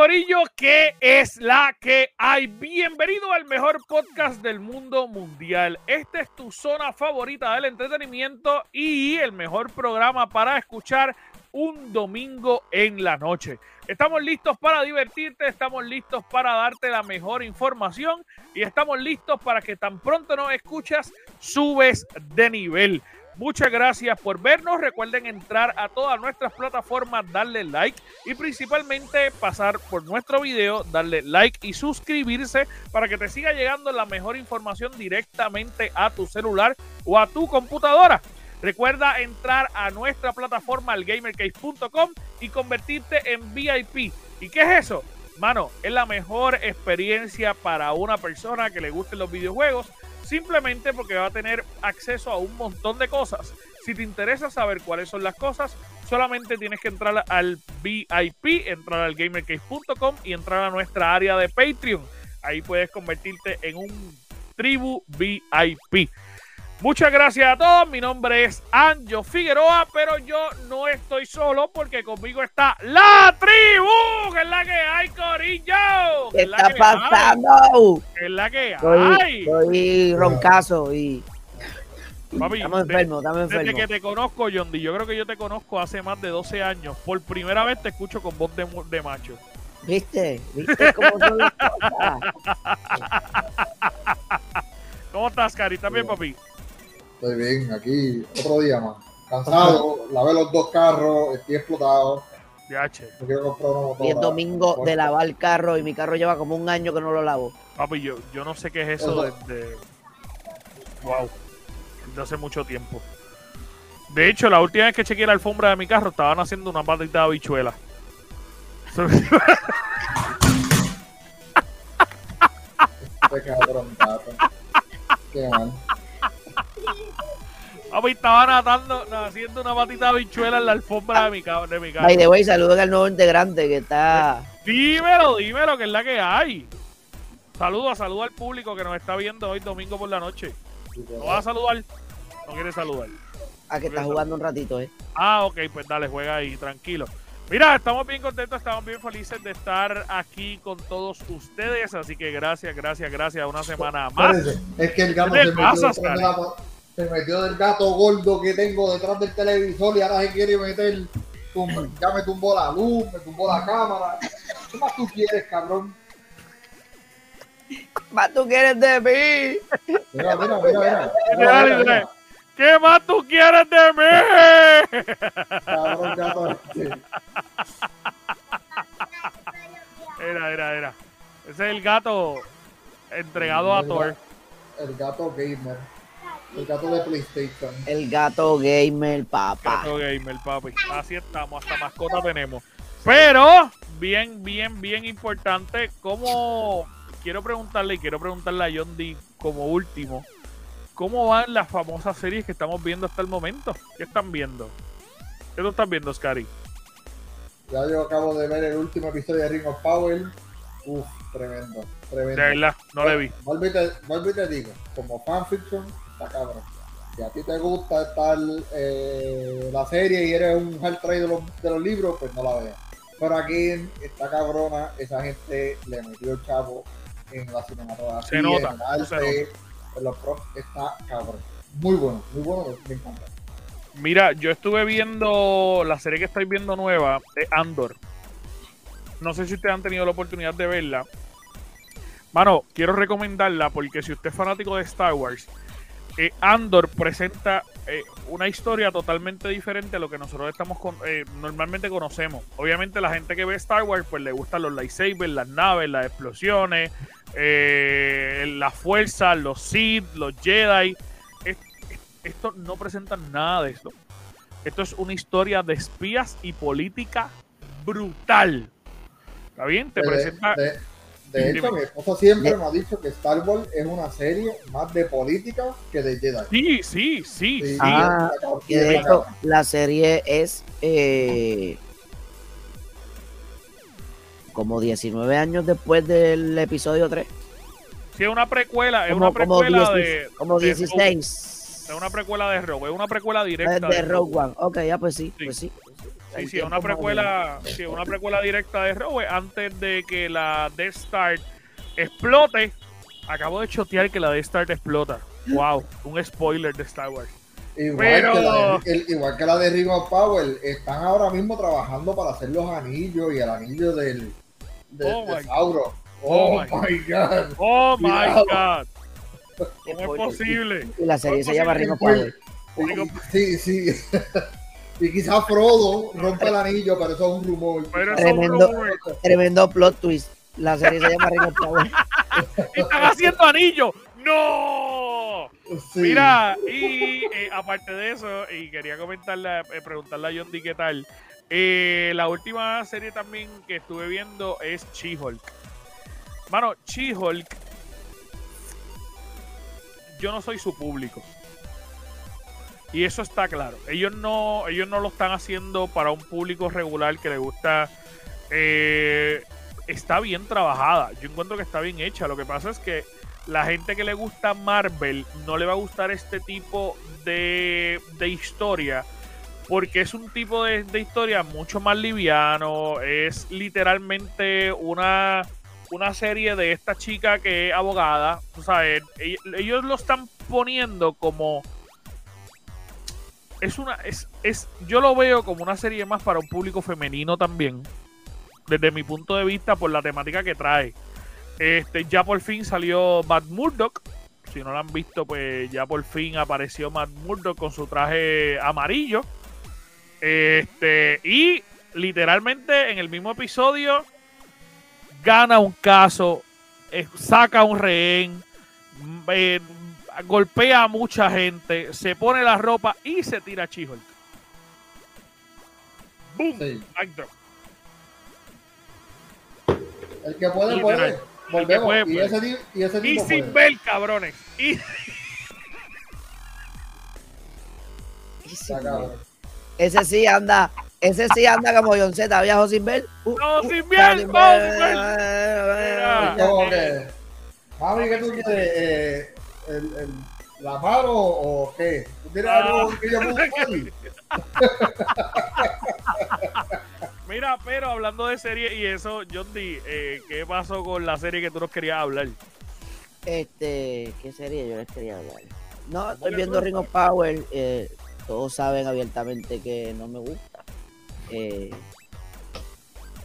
Corillo, ¿qué es la que hay? Bienvenido al mejor podcast del mundo mundial. Esta es tu zona favorita del entretenimiento y el mejor programa para escuchar un domingo en la noche. Estamos listos para divertirte, estamos listos para darte la mejor información y estamos listos para que tan pronto nos escuchas, subes de nivel. Muchas gracias por vernos. Recuerden entrar a todas nuestras plataformas, darle like y principalmente pasar por nuestro video, darle like y suscribirse para que te siga llegando la mejor información directamente a tu celular o a tu computadora. Recuerda entrar a nuestra plataforma, gamercase.com y convertirte en VIP. ¿Y qué es eso? Mano, es la mejor experiencia para una persona que le gusten los videojuegos simplemente porque va a tener acceso a un montón de cosas. Si te interesa saber cuáles son las cosas, solamente tienes que entrar al VIP, entrar al gamercase.com y entrar a nuestra área de Patreon. Ahí puedes convertirte en un tribu VIP. Muchas gracias a todos. Mi nombre es Anjo Figueroa, pero yo no estoy solo porque conmigo está la tribu, que es la que hay, Corillo. ¿Qué está pasando? Es la que hay. Estoy roncazo y. Papi, estamos enfermos, estamos enfermos. Desde que te conozco, John yo creo que yo te conozco hace más de 12 años. Por primera vez te escucho con voz de, de macho. ¿Viste? ¿Viste cómo son las cosas? ¿Cómo estás, Cari? ¿Estás bien, papi? Estoy bien, aquí otro día más. Cansado, lavé los dos carros, estoy explotado. DH. No quiero comprar una motora. Y es domingo de lavar el carro y mi carro lleva como un año que no lo lavo. Papi, yo, yo no sé qué es eso desde. Wow. Desde hace mucho tiempo. De hecho, la última vez que chequeé la alfombra de mi carro, estaban haciendo una patita de habichuela. Este cabrón. Qué mal. Papi, estaban atando, haciendo una patita de habichuela en la alfombra de mi, ca- de mi carro. By the way, saluden al nuevo integrante que está. Dímelo, dímelo, que es la que hay. Saludos, saludos al público que nos está viendo hoy domingo por la noche. ¿No vas a saludar? ¿No quieres saludar? a que está jugando un ratito, ¿eh? Ah, ok, pues dale, juega ahí, tranquilo. Mira, estamos bien contentos, estamos bien felices de estar aquí con todos ustedes, así que gracias, gracias, gracias, una semana más. Es que el ¿Qué se metió, se metió del gato gordo que tengo detrás del televisor y ahora se quiere meter. tum- ya me tumbó la luz, me tumbó la cámara. ¿Qué más tú quieres, cabrón? Más tú quieres de mí. Mira, mira, mira, mira. ¿Qué más tú quieres de mí? Cabrón, gato. este. Era, era, era. Ese es el gato entregado a Thor. El gato gamer. El gato de PlayStation. El gato gamer, papá. Gato gamer, papi. Así estamos, hasta mascota tenemos. Pero, bien, bien, bien importante, como quiero preguntarle y quiero preguntarle a John D como último, ¿cómo van las famosas series que estamos viendo hasta el momento? ¿Qué están viendo? ¿Qué tú estás viendo, Scary? Ya yo acabo de ver el último episodio de Ring of Power. Uf, tremendo, De tremendo. verdad, no le vi. Vuelvo y te digo, como fanfiction, está cabrón. Si a ti te gusta estar eh, la serie y eres un hard trade de los, de los libros, pues no la veas. Pero aquí está cabrona, esa gente le metió el chavo en la cinematografía, Se nota, en el arte, se en los props, está cabrón. Muy bueno, muy bueno, me encanta. Mira, yo estuve viendo la serie que estoy viendo nueva de Andor. No sé si ustedes han tenido la oportunidad de verla. Mano, quiero recomendarla porque si usted es fanático de Star Wars, eh, Andor presenta eh, una historia totalmente diferente a lo que nosotros estamos con- eh, normalmente conocemos. Obviamente la gente que ve Star Wars pues le gustan los lightsabers, las naves, las explosiones, eh, la fuerza, los Sith, los Jedi. Es- es- esto no presenta nada de esto. Esto es una historia de espías y política brutal. ¿Está bien? Te De, presenta... de- de hecho, mi esposa siempre me ha dicho que Star Wars es una serie más de política que de Jedi. Sí, sí, sí, sí. Ah, Y de hecho, la serie es eh, como 19 años después del episodio 3. Sí, es una precuela, es Como, una como precuela 10 de... como de 16. Es una precuela de Rogue, es una precuela de, directa de Rogue One. Ok, ya pues sí. Sí. Pues sí. Sí, sí, es una precuela, sí, es una precuela directa de Rogue antes de que la Death Star explote. Acabo de chotear que la Death Star explota. Wow, un spoiler de Star Wars. Igual, Pero- que la de, el- igual que la de Ring of Power, están ahora mismo trabajando para hacer los anillos y el anillo del de, Oh de my- Sauron. oh Oh, my God. Oh my. God, ¿cómo es posible? Y la serie ¿Cómo se llama? Ring of Power. Sí, sí. Y quizás Frodo rompe el anillo, pero eso es un rumor. Pero Tremendo. es un rumor. Tremendo plot twist. La serie se llama Ring of Power. ¡Están haciendo anillos! ¡No! Sí. Mira, y eh, aparte de eso, y quería comentarle, eh, preguntarle a John D qué tal. eh, la última serie también que estuve viendo es She-Hulk. Mano, She-Hulk, yo no soy su público. Y eso está claro. Ellos no, ellos no lo están haciendo para un público regular que le gusta. eh, está bien trabajada. Yo encuentro que está bien hecha. Lo que pasa es que la gente que le gusta Marvel no le va a gustar este tipo de, de historia. Porque es un tipo de, de historia mucho más liviano. Es literalmente una, una serie de esta chica que es abogada. Tú sabes, ell- ellos lo están poniendo como. Es una. Es, es, yo lo veo como una serie más para un público femenino también. Desde mi punto de vista, por la temática que trae. Este, ya por fin salió Matt Murdock. Si no lo han visto, pues ya por fin apareció Matt Murdock con su traje amarillo. Este, y literalmente en el mismo episodio gana un caso, eh, saca un rehén, mm, eh, golpea a mucha gente, se pone la ropa y se tira a She-Hulk. ¡Boom! Sí. Mic drop. El que puede, puede. Volvemos. puede, y, puede. Ese, y ese Y tipo sin puede. ver, cabrones. Y. Ese sí anda, ese sí anda como John Z, viajo sin ver. Uh, No, uh, sin ver, uh, no, sin ver. Mami, ¿qué tú quieres? El, el, ¿La mano o qué? ¿Tú tienes Ah. algo que yo? Mira, pero hablando de serie y eso, John D, eh, ¿qué pasó con la serie que tú nos querías hablar? Este, ¿qué serie yo les quería hablar? No, estoy viendo Ring of Power. eh, todos saben abiertamente que no me gusta. Eh,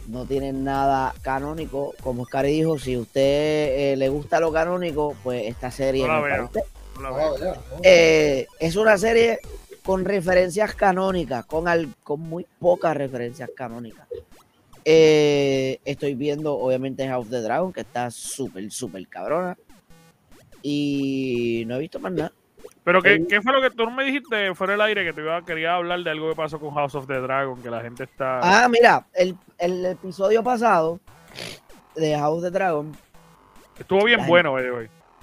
no tienen nada canónico. Como Oscar dijo, si usted eh, le gusta lo canónico, pues esta serie No es usted. Eh, es una serie con referencias canónicas, con, al- con muy pocas referencias canónicas. Eh, estoy viendo, obviamente, House of the Dragon, que está súper, súper cabrona. Y no he visto más nada. Pero ¿qué, qué fue lo que tú me dijiste fuera del aire que te iba, quería hablar de algo que pasó con House of the Dragon, que la gente está... Ah, mira, el, el episodio pasado de House of the Dragon Estuvo bien bueno,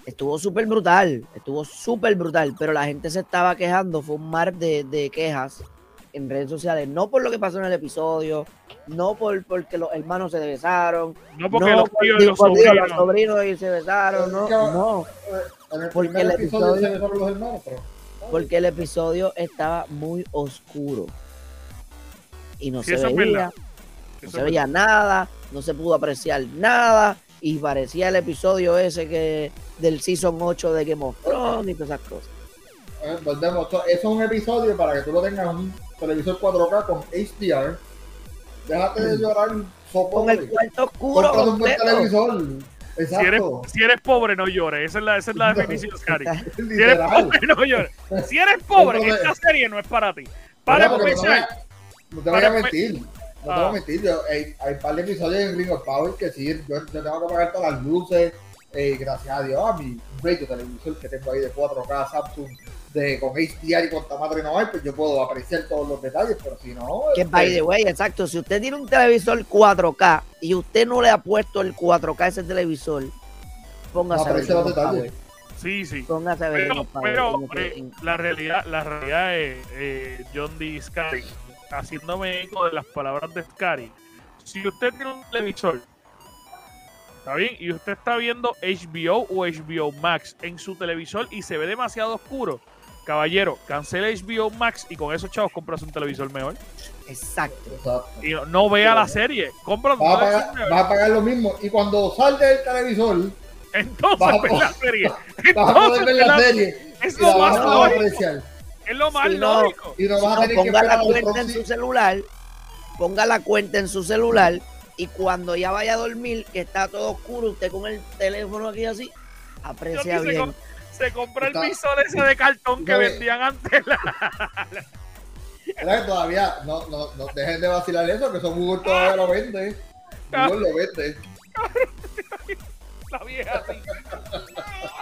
estuvo súper brutal, estuvo súper brutal, pero la gente se estaba quejando, fue un mar de, de quejas en redes sociales, no por lo que pasó en el episodio, no por porque los hermanos se besaron, No porque no los por- tíos y digo, los por- digo, sobrinos... los sobrinos y se besaron, no, no, En el porque el episodio, episodio- se besaron los hermanos, pero. porque el episodio estaba muy oscuro y no Sí, se veía. No se veía nada, no se pudo apreciar nada y parecía el episodio ese que del season 8 de Game of Thrones y todas esas cosas. Eh, volvemos. Eso eso es un episodio para que tú lo tengas en un televisor 4K con HDR. Déjate de llorar Con soporte. el cuarto oscuro un buen televisor. Si eres, si eres pobre, no llores. Esa es la, esa es la definición, Scary. Si eres pobre, no llores. Si eres pobre, Entonces- esta serie no es para ti. Para no, no te voy a me- mentir. No te Ah. voy a mentir. Yo, hay, hay un par de episodios en Ring of Power que sí, yo, yo tengo que pagar todas las luces. eh, gracias a Dios, a mi radio televisor que tengo ahí de 4K Samsung de, con HDR y con tamaño no hay, pues yo puedo apreciar todos los detalles, pero si no. Que este, by the way, exacto, si usted tiene un televisor 4K y usted no le ha puesto el 4K a ese televisor, póngase a ver los detalles. Power. sí, sí. Póngase a ver Pero, eh, la realidad, la realidad es eh, John D. Scary, haciéndome eco de las palabras de Scary. Si usted tiene un televisor, ¿está bien? Y usted está viendo HBO o HBO Max en su televisor y se ve demasiado oscuro, caballero, cancele HBO Max y con esos chavos compras un televisor mejor. Exacto. Exacto. Y no, no vea la serie, compra un Vas a, televisor pagar, vas a pagar lo mismo. Y cuando salga del televisor, Entonces ve la serie. vas a poder Entonces ver ve la la- serie. es lo más lógico. Es lo más Si no- lógico. Y no Si vas no, ponga la cuenta en su celular, ponga la cuenta en su celular y cuando ya vaya a dormir, que está todo oscuro, usted con el teléfono aquí así, aprecia bien. Se compró el visor ese de cartón que eh. vendían antes. La... Era que todavía no, no, no dejen de vacilar eso, que eso Google todavía lo vende. Google lo vende. la vieja así.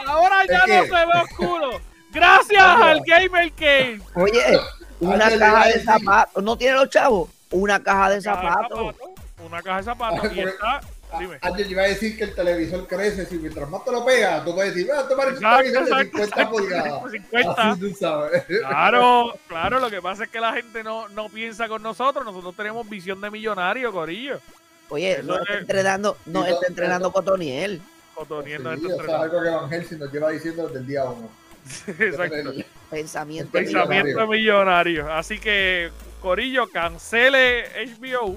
Ahora ya Es no se ve oscuro. Gracias Oye. al Gamer Cave. Oye, una caja a de zapatos, ¿no tiene los chavos? Una caja de zapatos. Una caja de zapatos. Y porque- está. Dime. Antes yo iba a decir que el televisor crece, si mientras más te lo pegas, tú puedes decir, ah, te parece un Exacto, televisor de exacto, 50 exacto, pulgadas. 50. Así tú sabes. Claro, claro, lo que pasa es que la gente no, no piensa con nosotros. Nosotros tenemos visión de millonario, Corillo. Oye, Eso no está es- entrenando, no Eso- está entrenando Cotoniel. Cotoniendo Sí, este eso es algo que Van Helsing nos lleva diciendo desde el día uno. Exacto. Pensamiento. Pensamiento millonario. Así que, Corillo, cancele HBO,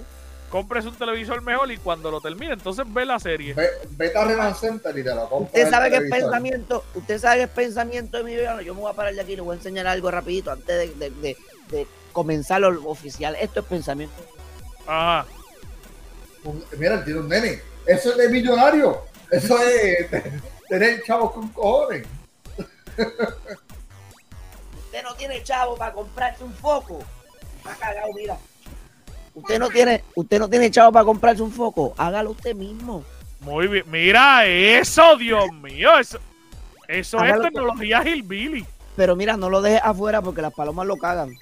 compres un televisor mejor y cuando lo termine, entonces ve la serie. Ve- Vete a Renan Center y te lo compras. Usted sabe que es pensamiento, usted sabe que es pensamiento de mi vida. Yo me voy a parar de aquí y le voy a enseñar algo rapidito antes de, de- de- de comenzar lo oficial. Esto es pensamiento. Ajá. Mira, tiene un nene. Eso es de millonario. Eso es tener chavos con cojones. Usted no tiene chavo para comprarse un foco. Está cagado, mira. Usted no tiene, usted no tiene chavo para comprarse un foco. Hágalo usted mismo. Muy bien. Mira eso, Dios mío. Eso, eso es tecnología Hillbilly. Pero mira, no lo dejes afuera porque las palomas lo cagan.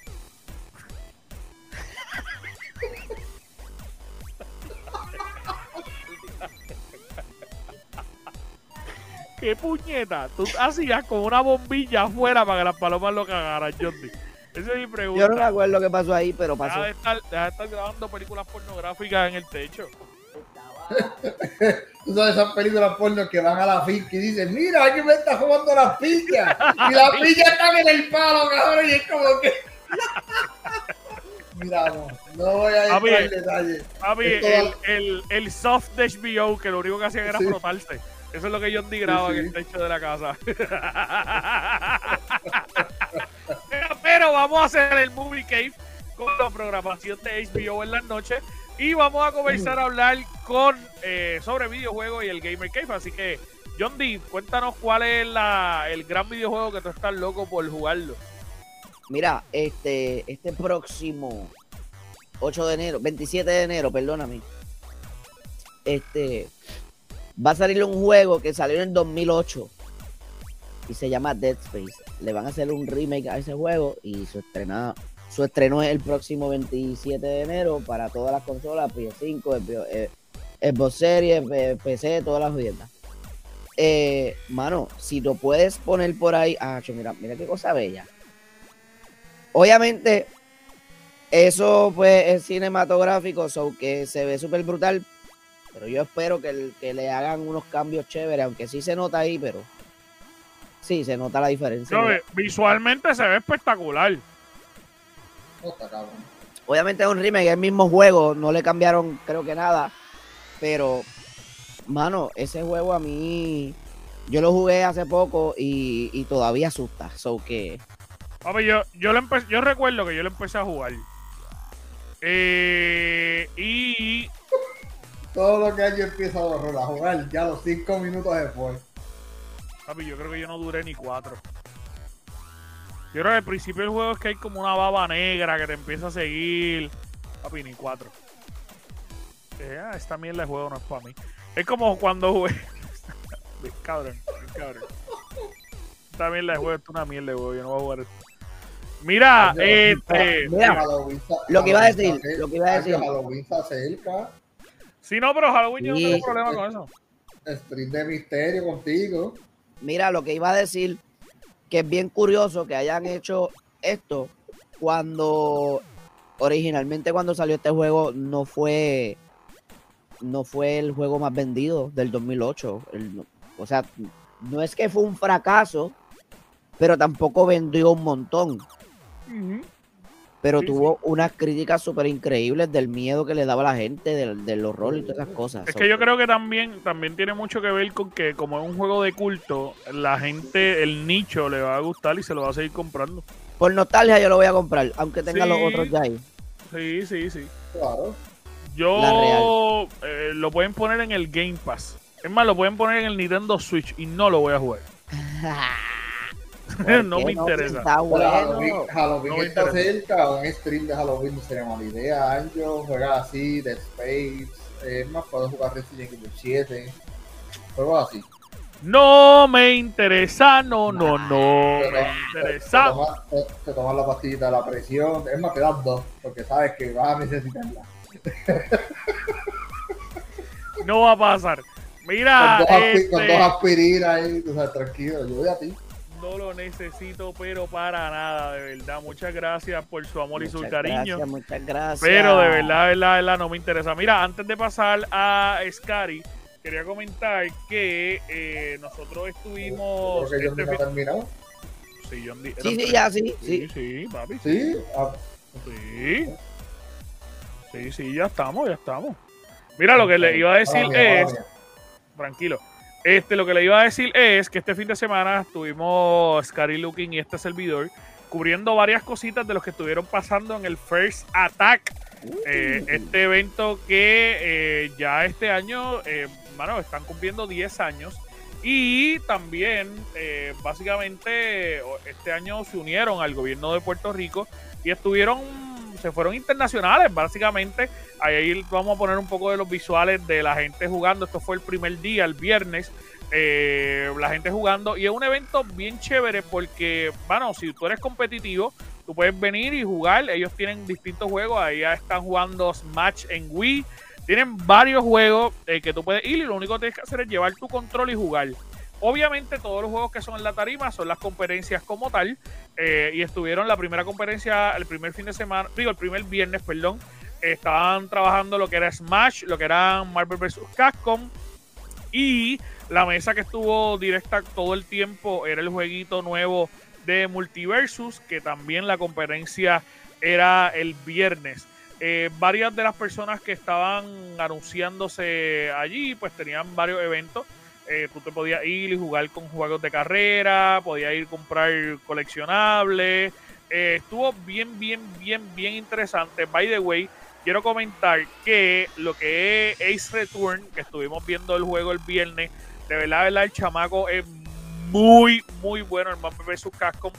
¿Qué puñeta? Tú hacías con una bombilla afuera para que las palomas lo cagaran, Jordi. Esa es mi pregunta. Yo no me acuerdo qué pasó ahí, pero pasó. Deja de, estar, deja de estar grabando películas pornográficas en el techo. Tú sabes esas películas porno que van a la finca y dicen, mira, alguien me está jugando las pillas. Y las pillas están en el palo, cabrón. Y es como que... mira, no, no voy a A entrar ver. en detalle. El, va- el, el soft de HBO, que lo único que hacían era Sí. frotarse. Eso es lo que John D graba Sí, sí. en el techo de la casa. pero, pero vamos a hacer el Movie Cave con la programación de HBO en las noches. Y vamos a comenzar a hablar con eh, sobre videojuegos y el Gamer Cave. Así que, John D, cuéntanos cuál es la, el gran videojuego que tú estás loco por jugarlo. Mira, este, este próximo 8 de enero, 27 de enero, perdóname. Este va a salir un juego que salió en el 2008 y se llama Dead Space. Le van a hacer un remake a ese juego y su estrena, su estreno es el próximo 27 de enero para todas las consolas, PS5, eh, Xbox Series, PC, todas las jodiendas. Eh, mano, si lo puedes poner por ahí, ah, mira, mira qué cosa bella. Obviamente, eso pues es cinematográfico, so que se ve súper brutal. Pero yo espero que, el- que le hagan unos cambios chéveres, aunque sí se nota ahí, pero sí se nota la diferencia. ¿Sabes? Visualmente se ve espectacular. Obviamente es un remake, es el mismo juego, no le cambiaron creo que nada. Pero, mano, ese juego a mí, yo lo jugué hace poco y, y todavía asusta. So que, Papi, yo, yo, lo empe- yo recuerdo que yo lo empecé a jugar. Eh, y todo lo que hay yo empiezo a horror a jugar ya los cinco minutos después. Papi, yo creo que yo no duré ni cuatro. Yo creo que al principio del juego es que hay como una baba negra que te empieza a seguir. Papi, ni cuatro. Eh, ah, esta mierda de juego no es para mí. Es como cuando jugué. Cabrón, cabrón. Esta mierda de juego es una mierda de juego. Yo no voy a jugar esto. Mira, este. Mira, lo que iba a decir, lo que iba a decir. Halloween. Sí, no, pero Halloween yo no tengo problema con eso. Stream de misterio contigo. Mira, lo que iba a decir, que es bien curioso que hayan hecho esto cuando originalmente cuando salió este juego no fue no fue el juego más vendido del 2008. El- o sea, no es que fue un fracaso, pero tampoco vendió un montón. Pero Sí, tuvo unas críticas súper increíbles del miedo que le daba a la gente, del, del horror y todas esas cosas. Es que yo creo que también, también tiene mucho que ver con que como es un juego de culto, la gente, el nicho le va a gustar y se lo va a seguir comprando. Por nostalgia yo lo voy a comprar, aunque tenga Sí. los otros ya ahí. Sí, sí, sí. Claro. Yo eh, lo pueden poner en el Game Pass. Es más, lo pueden poner en el Nintendo Switch y no lo voy a jugar. ¿Por no me interesa. Está bueno. Halloween, Halloween No me está interesa. cerca, un stream de Halloween no sería mala idea. Anjo juega así, Dead Space, eh, es más, puedo jugar Resident Evil 7, juegos así. No me interesa, no, no, no Pero- me Te, interesa. tomas, te- te tomas la pastillita de la presión, es más, te das dos, porque sabes que vas a necesitarla. No va a pasar. Con Mira, dos, aspi- con este, dos aspirinas ahí, tú sabes, tranquilo, yo voy a ti. No lo necesito, pero para nada, de verdad. Muchas gracias por su amor y su Muchas cariño. Gracias, muchas gracias. Pero de verdad, de verdad, de verdad, no me interesa. Mira, antes de pasar a Scary, quería comentar que eh, nosotros estuvimos. Este no fin- terminado. Sí, John Sí, sí, ya, sí, Sí, sí. sí, papi. Sí, ah, Sí. Sí, sí, ya estamos, ya estamos. Mira, lo que le iba a decir es. Tranquilo. Este, lo que le iba a decir es que este fin de semana estuvimos Scary Looking y este servidor cubriendo varias cositas de los que estuvieron pasando en el First Attack. Eh, este evento que eh, ya este año, eh, mano, están cumpliendo 10 años. Y también, eh, básicamente, este año se unieron al gobierno de Puerto Rico y estuvieron, se fueron internacionales, básicamente. Ahí vamos a poner un poco de los visuales de la gente jugando. Esto fue el primer día, el viernes. eh, la gente jugando. Y es un evento bien chévere porque, bueno, si tú eres competitivo, tú puedes venir y jugar. Ellos tienen distintos juegos. Ahí ya están jugando Smash en Wii. Tienen varios juegos eh, que tú puedes ir y lo único que tienes que hacer es llevar tu control y jugar. Obviamente todos los juegos que son en la tarima son las conferencias como tal. eh, y estuvieron la primera conferencia el primer fin de semana, digo el primer viernes, perdón. estaban trabajando lo que era Smash, lo que era Marvel vs. Capcom. Y la mesa que estuvo directa todo el tiempo era el jueguito nuevo de Multiversus, que también la conferencia era el viernes. Eh, varias de las personas que estaban anunciándose allí, pues tenían varios eventos. Eh, tú te podías ir y jugar con juegos de carrera, podías ir a comprar coleccionables. Eh, estuvo bien, bien, bien, bien interesante. By the way, quiero comentar que lo que es Ace Return, que estuvimos viendo el juego el viernes, de verdad, de verdad, el chamaco es muy, muy bueno, el Marvel vs. Capcom.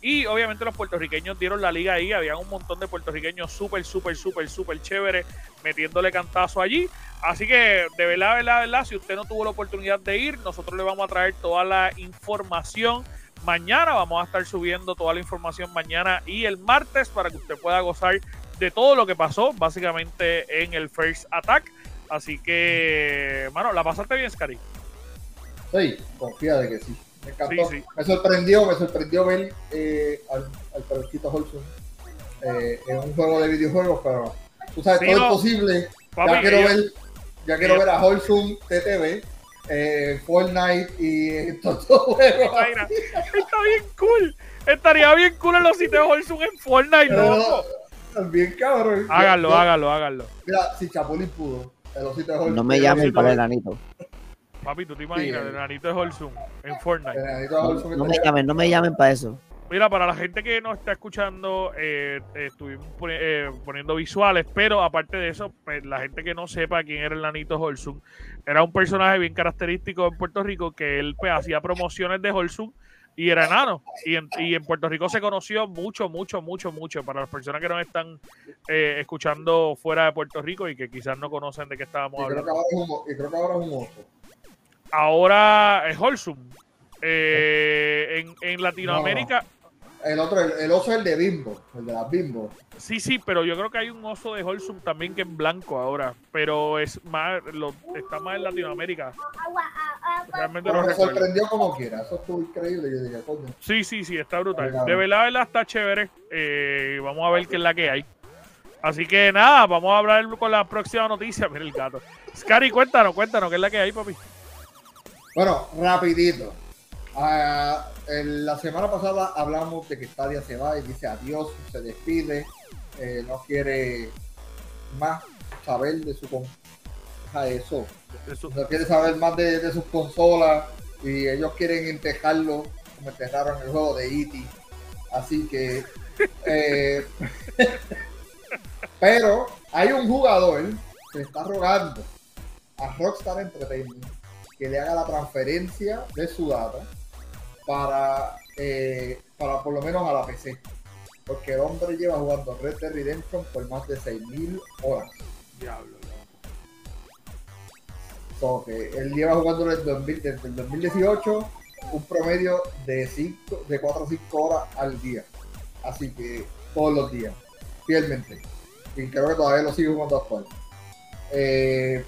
Y obviamente los puertorriqueños dieron la liga ahí. Había un montón de puertorriqueños súper, súper, súper, súper chévere metiéndole cantazo allí. Así que de verdad, verdad, verdad, si usted no tuvo la oportunidad de ir, nosotros le vamos a traer toda la información mañana. Vamos a estar subiendo toda la información mañana y el martes para que usted pueda gozar de todo lo que pasó básicamente en el First Attack. Así que, mano, ¿la pasaste bien, Scary? Sí, confía de que sí. Me encantó. Sí, sí. Me sorprendió, me sorprendió ver eh, al, al Holson eh, en un juego de videojuegos, pero tú sabes, Sí, todo no. es posible. Papi, ya quiero ellos- ver, ya quiero ellos- ver a Holson TTV, eh, Fortnite y estos dos juegos. Está bien cool. Estaría bien cool en los sitios de Holson en Fortnite, loco. Bien cabrón. Háganlo, háganlo, háganlo. Mira, si Chapulín pudo, el osito de Holson. No me el llamen para el enanito. Papi, tú te imaginas, Sí. el enanito de Holson en Fortnite. No me llamen, no me llamen para eso. Mira, para la gente que no está escuchando, eh, eh, estuvimos eh, poniendo visuales, pero aparte de eso, pues, la gente que no sepa quién era el Nanito Holzum, era un personaje bien característico en Puerto Rico que él pues, hacía promociones de Holzum y era enano. Y en, y en, Puerto Rico se conoció mucho, mucho, mucho, mucho. Para las personas que nos están escuchando fuera de Puerto Rico y que quizás no conocen de qué estábamos y hablando. Creo que un, y creo que ahora es un oso. Ahora es Holzum. en, en, Latinoamérica. No. El otro, el, el, oso es el de Bimbo, el de las Bimbo. Sí, sí, pero yo creo que hay un oso de Holzum también que es blanco ahora, pero es más, lo, está más en Latinoamérica. Realmente pero no me recuerdo. sorprendió como quiera, eso estuvo increíble, yo dije, coño. Sí, sí, sí, está brutal. De verdad, verdad está chévere. Eh, vamos a ver qué es la que hay. Así que nada, vamos a hablar con la próxima noticia. Mira el gato. Scary, cuéntanos, cuéntanos, ¿qué es la que hay, papi? Bueno, rapidito. Uh, el, la semana pasada hablamos de que Stadia se va y dice adiós, se despide, eh, no quiere más saber de su a eso, eso, no quiere saber más de, de, sus consolas y ellos quieren entejarlo como enterraron el juego de E.T. Así que, eh, pero hay un jugador que está rogando a Rockstar Entertainment que le haga la transferencia de su data para, eh, para por lo menos a la PC. Porque el hombre lleva jugando Red Dead Redemption por más de 6.000 horas. Diablo. So, que él lleva jugando desde, 2000, desde el 2018 un promedio de, 5, de 4 o 5 horas al día. Así que todos los días, fielmente. Y creo que todavía lo sigue jugando actual. Eh,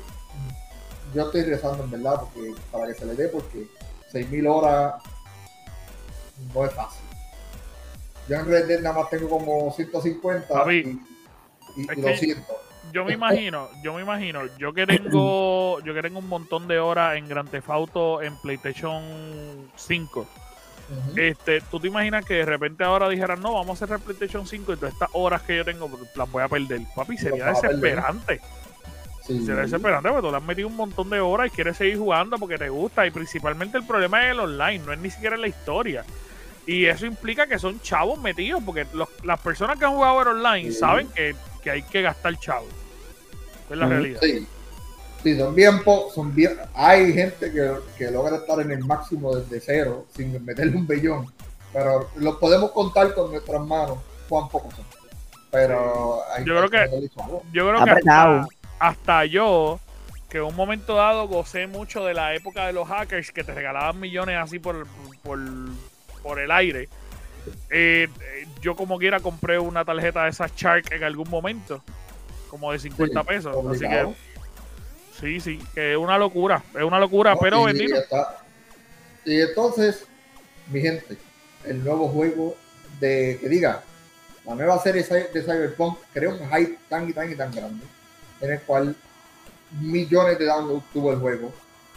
yo estoy rezando en verdad porque, para que se le dé porque 6.000 horas no es fácil. Yo en Red Dead nada más tengo como 150 Javi, y, y, y lo siento. Yo me imagino, yo me imagino, yo que tengo, yo que tengo un montón de horas en Grand Theft Auto en PlayStation 5. Uh -huh. Este, tú te imaginas que de repente ahora dijeran, no, vamos a hacer PlayStation 5 y todas estas horas que yo tengo pues, las voy a perder. Papi, sería desesperante. Sí. Sería desesperante porque tú le has metido un montón de horas y quieres seguir jugando porque te gusta. Y principalmente el problema es el online, no es ni siquiera la historia. Y eso implica que son chavos metidos, porque los, las personas que han jugado en online sí. saben que, que, hay que gastar chavos. Es la sí, realidad. Sí. sí, son bien son bien. Hay gente que, que, logra estar en el máximo desde cero, sin meterle un bellón. Pero los podemos contar con nuestras manos cuán pocos son. Pero hay yo, creo que, yo creo que hasta yo, que en un momento dado gocé mucho de la época de los hackers que te regalaban millones así por, por por el aire. Eh, yo como quiera compré una tarjeta de esas Shark en algún momento, como de 50 sí, pesos. Obligado. Así que sí, sí, que es una locura, es una locura, no, pero y, bendito. Y entonces, mi gente, el nuevo juego de que diga, la nueva serie de Cyberpunk crea un hype tan y tan y tan grande, en el cual millones de downloads tuvo el juego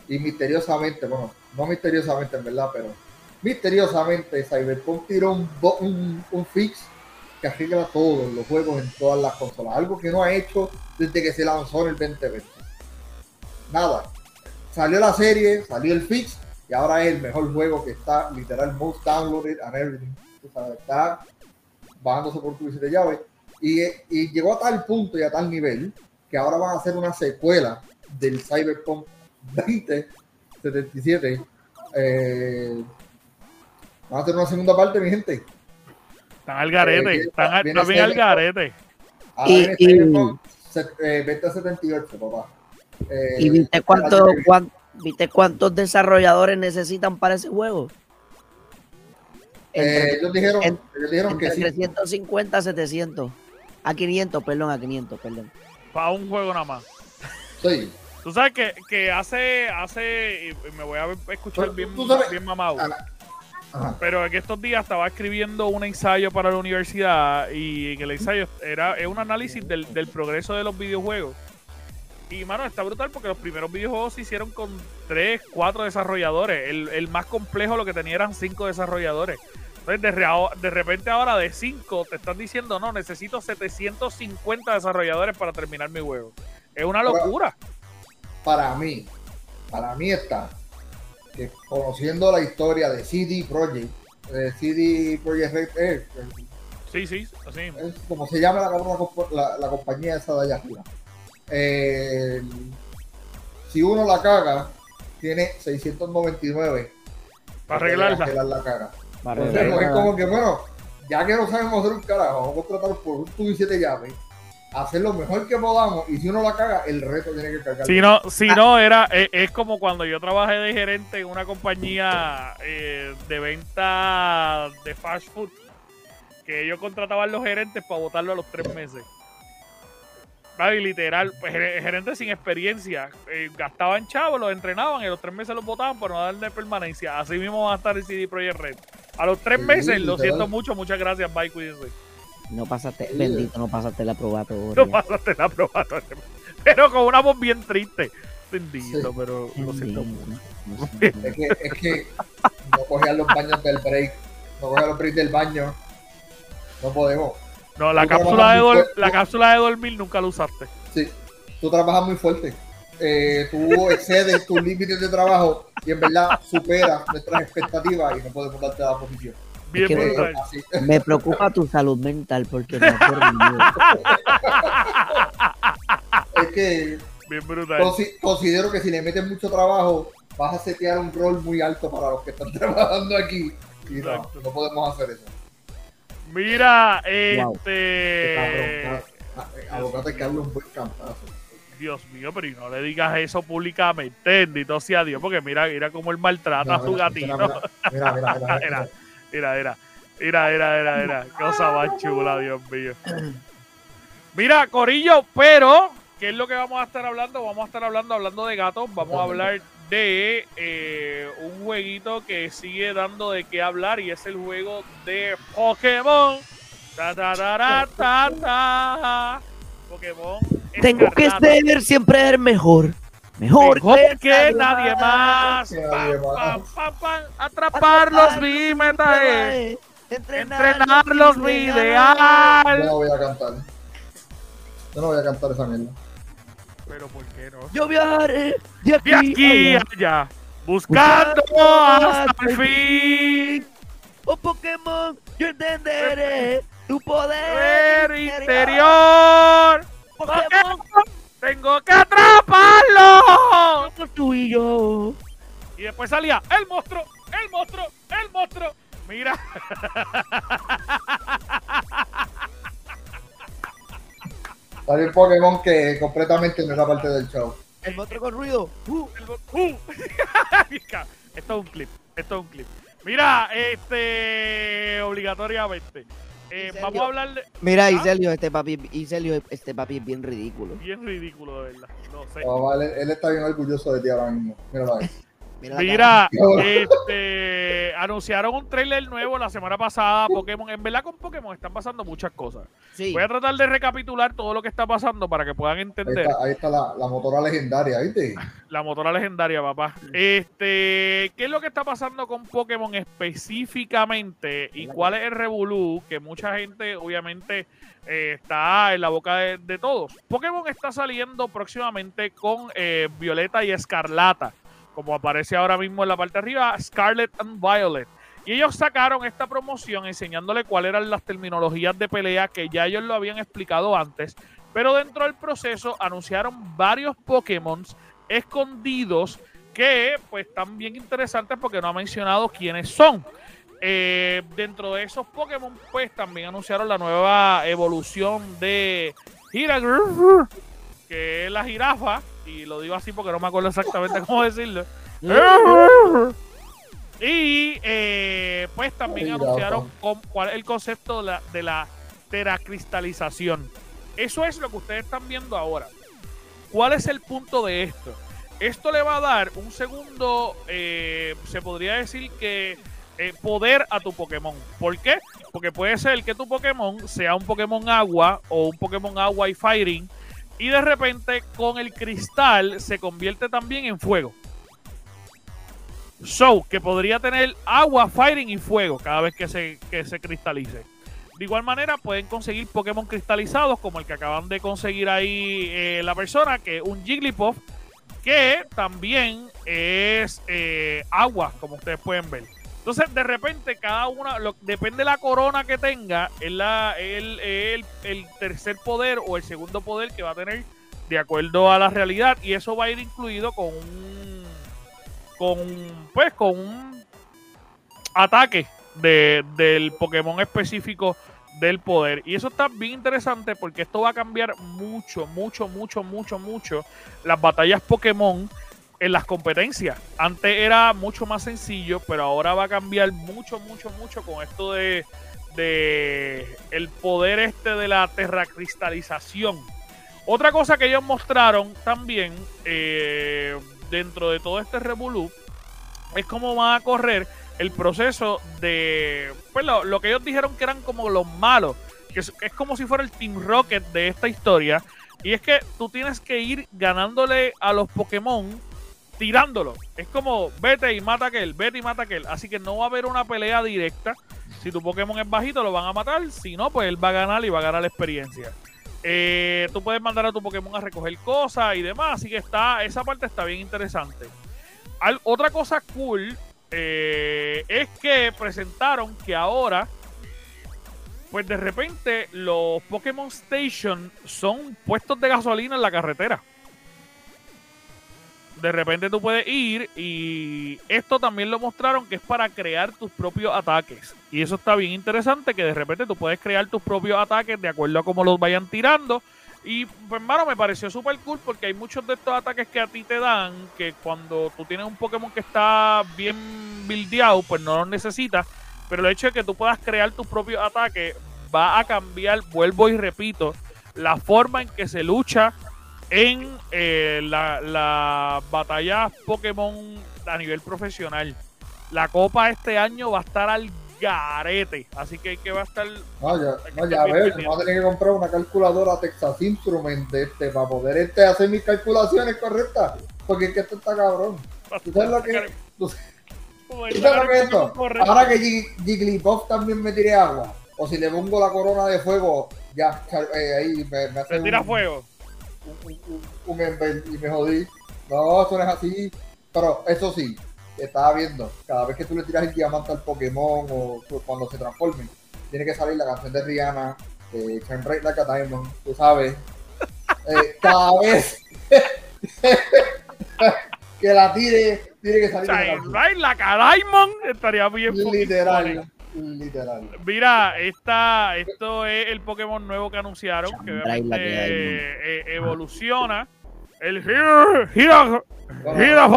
y misteriosamente, bueno, no misteriosamente en verdad, pero misteriosamente Cyberpunk tiró un, un, un, fix que arregla todos los juegos en todas las consolas, algo que no ha hecho desde que se lanzó en el 2020. Nada, salió la serie, salió el fix y ahora es el mejor juego que está literal most downloaded and everything. Está bajándose por tu de llave y, y llegó a tal punto y a tal nivel que ahora van a hacer una secuela del Cyberpunk 2077 eh, Vamos a hacer una segunda parte, mi gente. Están al garete, eh, están, bien al garete. Ahora y, viene y, eh, 2078, papá. Eh, ¿Y viste, cuánto, viste cuántos desarrolladores necesitan para ese juego? Entre, ellos dijeron, en, ellos dijeron que 350 a 700. A 500, perdón, a 500, perdón. Para un juego nada más. Sí. Tú sabes que, que hace, hace, y me voy a escuchar bien, bien mamado. A, Ajá. Pero en estos días estaba escribiendo un ensayo para la universidad y el ensayo era es un análisis del, del, progreso de los videojuegos. Y mano, está brutal porque los primeros videojuegos se hicieron con 3, 4 desarrolladores. El, el más complejo lo que tenía eran 5 desarrolladores. Entonces, de, de, repente ahora de 5 te están diciendo, no, necesito 750 desarrolladores para terminar mi juego. Es una locura. Para, para mí, para mí está que conociendo la historia de CD Projekt, eh, CD Projekt Red, eh, Sí, sí, así es como se llama la, compañía esa de allá arriba. Eh, si uno la caga, tiene 699 Para arreglarla. arreglar la caga. Para Entonces, pues, es como que, bueno, ya que no sabemos hacer un carajo, vamos a contratar por un tubo y siete llaves, hacer lo mejor que podamos, y si uno la caga, el reto tiene que cargar. Si no, si no era, es, es como cuando yo trabajé de gerente en una compañía eh, de venta de fast food, que ellos contrataban los gerentes para votarlo a los tres meses. Vale, y literal, pues, ger- gerentes sin experiencia, eh, gastaban chavos, los entrenaban y a los tres meses los votaban por no darle permanencia. Así mismo va a estar el CD Projekt Red. A los tres Sí, meses, lo siento mucho, muchas gracias, bye, cuídense. No pasaste, Sí. bendito, no pasaste la probatoria. No pasaste la probatoria. Pero con una voz bien triste. Bendito, Sí. pero lo siento mucho. Es que, es que no cogían los baños del break, no cogían los breaks del baño, no podemos. No, la cápsula, de la cápsula de dormir nunca la usaste. Sí, tú trabajas muy fuerte. Eh, tú excedes tus límites de trabajo y en verdad superas nuestras expectativas y no podemos darte la posición. Bien que- brutal. Así. Me preocupa tu salud mental porque no. Es que Bien brutal. consi- considero que si le metes mucho trabajo, vas a setear un rol muy alto para los que están trabajando aquí. Y no, no podemos hacer eso. Mira, Wow. este. Abogado un buen campazo. Dios mío, pero y no le digas eso públicamente, bendito sea Dios, porque mira, mira cómo él maltrata a su gatito. Mira, mira, mira, mira, mira, Mira, mira, cosa más chula, Dios mío. Mira, Corillo, pero, ¿qué es lo que vamos a estar hablando? Vamos a estar hablando, hablando de gatos, vamos a hablar de eh, un jueguito que sigue dando de qué hablar y es el juego de Pokémon. Ta, ta, ta, ta, ta, ta. Pokémon. Tengo que ser siempre el mejor. Mejor, Mejor que nadie más. Que nadie más. pam. Atraparlos, mi meta es entrenarlos, mi Yo ideal. no voy a cantar. Yo no voy a cantar esa mierda. Pero ¿por qué no? Yo viajaré de aquí, De aquí allá. allá, buscando hasta el fin. Oh Pokémon, yo entenderé tu Poder poder interior. Pokémon, Tengo que atraparlo. somos tú y yo. Y después salía el monstruo, el monstruo, el monstruo. Mira, Salió un Pokémon que completamente no era parte del show. El monstruo con ruido. Uh, El ¡Uh! esto es un clip, esto es un clip. Mira, este, obligatoriamente, eh, ¿En vamos a hablar de... Mira, ¿Ah? Iselio, este papi, Iselio, este papi es bien ridículo. Bien ridículo, de verdad. No sé. Oh, vale, él está bien orgulloso de ti ahora mismo. Míralo ahí. Mira, este, anunciaron un trailer nuevo la semana pasada, Pokémon. En verdad con Pokémon están pasando muchas cosas. Sí. Voy a tratar de recapitular todo lo que está pasando para que puedan Ahí entender. está, ahí está la, la motora legendaria, ¿viste? La motora legendaria, papá. Este, ¿qué es lo que está pasando con Pokémon específicamente? ¿Y cuál es el revolú? Que mucha gente, obviamente, eh, está en la boca de, de todos. Pokémon está saliendo próximamente con eh, Violeta y Escarlata. Como aparece ahora mismo en la parte de arriba, Scarlet and Violet. Y ellos sacaron esta promoción enseñándole cuáles eran las terminologías de pelea que ya ellos lo habían explicado antes. Pero dentro del proceso anunciaron varios Pokémon escondidos que pues están bien interesantes porque no ha mencionado quiénes son. Eh, dentro de esos Pokémon pues también anunciaron la nueva evolución de Hiragrur, que es la jirafa, y lo digo así porque no me acuerdo exactamente cómo decirlo. Y eh, pues también anunciaron con- cuál es el concepto de la, de la teracristalización. Eso es lo que ustedes están viendo ahora. ¿Cuál es el punto de esto? Esto le va a dar un segundo, eh, se podría decir que eh, poder a tu Pokémon. ¿Por qué? Porque puede ser que tu Pokémon sea un Pokémon agua o un Pokémon agua y fighting y de repente con el cristal se convierte también en fuego. So, que podría tener agua, fighting y fuego cada vez que se, que se cristalice. De igual manera, pueden conseguir Pokémon cristalizados, como el que acaban de conseguir ahí eh, la persona, que es un Jigglypuff, que también es eh, agua, como ustedes pueden ver. Entonces, de repente, cada una, depende de la corona que tenga, es la, el, el, el tercer poder o el segundo poder que va a tener de acuerdo a la realidad. Y eso va a ir incluido con un, con, pues, con un ataque de, del Pokémon específico del poder. Y eso está bien interesante porque esto va a cambiar mucho, mucho, mucho, mucho, mucho las batallas Pokémon en las competencias. Antes era mucho más sencillo, pero ahora va a cambiar mucho, mucho, mucho con esto de, de el poder este de la terracristalización. Otra cosa que ellos mostraron también eh, dentro de todo este revolú es cómo va a correr el proceso de pues lo, lo, que ellos dijeron que eran como los malos, que es, es como si fuera el Team Rocket de esta historia. Y es que tú tienes que ir ganándole a los Pokémon tirándolo. Es como vete y mata aquel, vete y mata aquel. Así que no va a haber una pelea directa. Si tu Pokémon es bajito, lo van a matar. Si no, pues él va a ganar y va a ganar la experiencia. Eh, tú puedes mandar a tu Pokémon a recoger cosas y demás. Así que está, esa parte está bien interesante. Al, otra cosa cool eh, es que presentaron que ahora, pues de repente, los Pokémon Station son puestos de gasolina en la carretera de repente tú puedes ir y esto también lo mostraron que es para crear tus propios ataques. Y eso está bien interesante que de repente tú puedes crear tus propios ataques de acuerdo a cómo los vayan tirando. Y pues hermano, me pareció súper cool porque hay muchos de estos ataques que a ti te dan que cuando tú tienes un Pokémon que está bien buildeado, pues no los necesitas. Pero el hecho de que tú puedas crear tus propios ataques va a cambiar, vuelvo y repito, la forma en que se lucha en eh, la, la, batalla Pokémon a nivel profesional. La copa este año va a estar al garete, así que hay que va a estar. No, ya, no, ya ves, vamos a tener que comprar una calculadora Texas Instrument de este para poder este hacer mis calculaciones correctas, porque es que esto está cabrón. ¿Tú sabes lo que, tú, ¿tú sabes lo que es esto? Ahora que Jigglypuff también me tire agua, o si le pongo la corona de fuego, ya eh, ahí me, me hace. ¿Se tira un, fuego? Un, un, un Ember y me jodí. No, eso no es así. Pero eso sí, estaba viendo, cada vez que tú le tiras el diamante al Pokémon o cuando se transforme, tiene que salir la canción de Rihanna, eh, Shine Bright Like a Diamond, tú sabes. Eh, cada vez que la tire, tiene que salir Shine Bright Like a Diamond estaría bien Literal. Literal. Mira, esta, esto es el Pokémon nuevo que anunciaron, que obviamente eh, evoluciona. El Gira, Gira, Gira,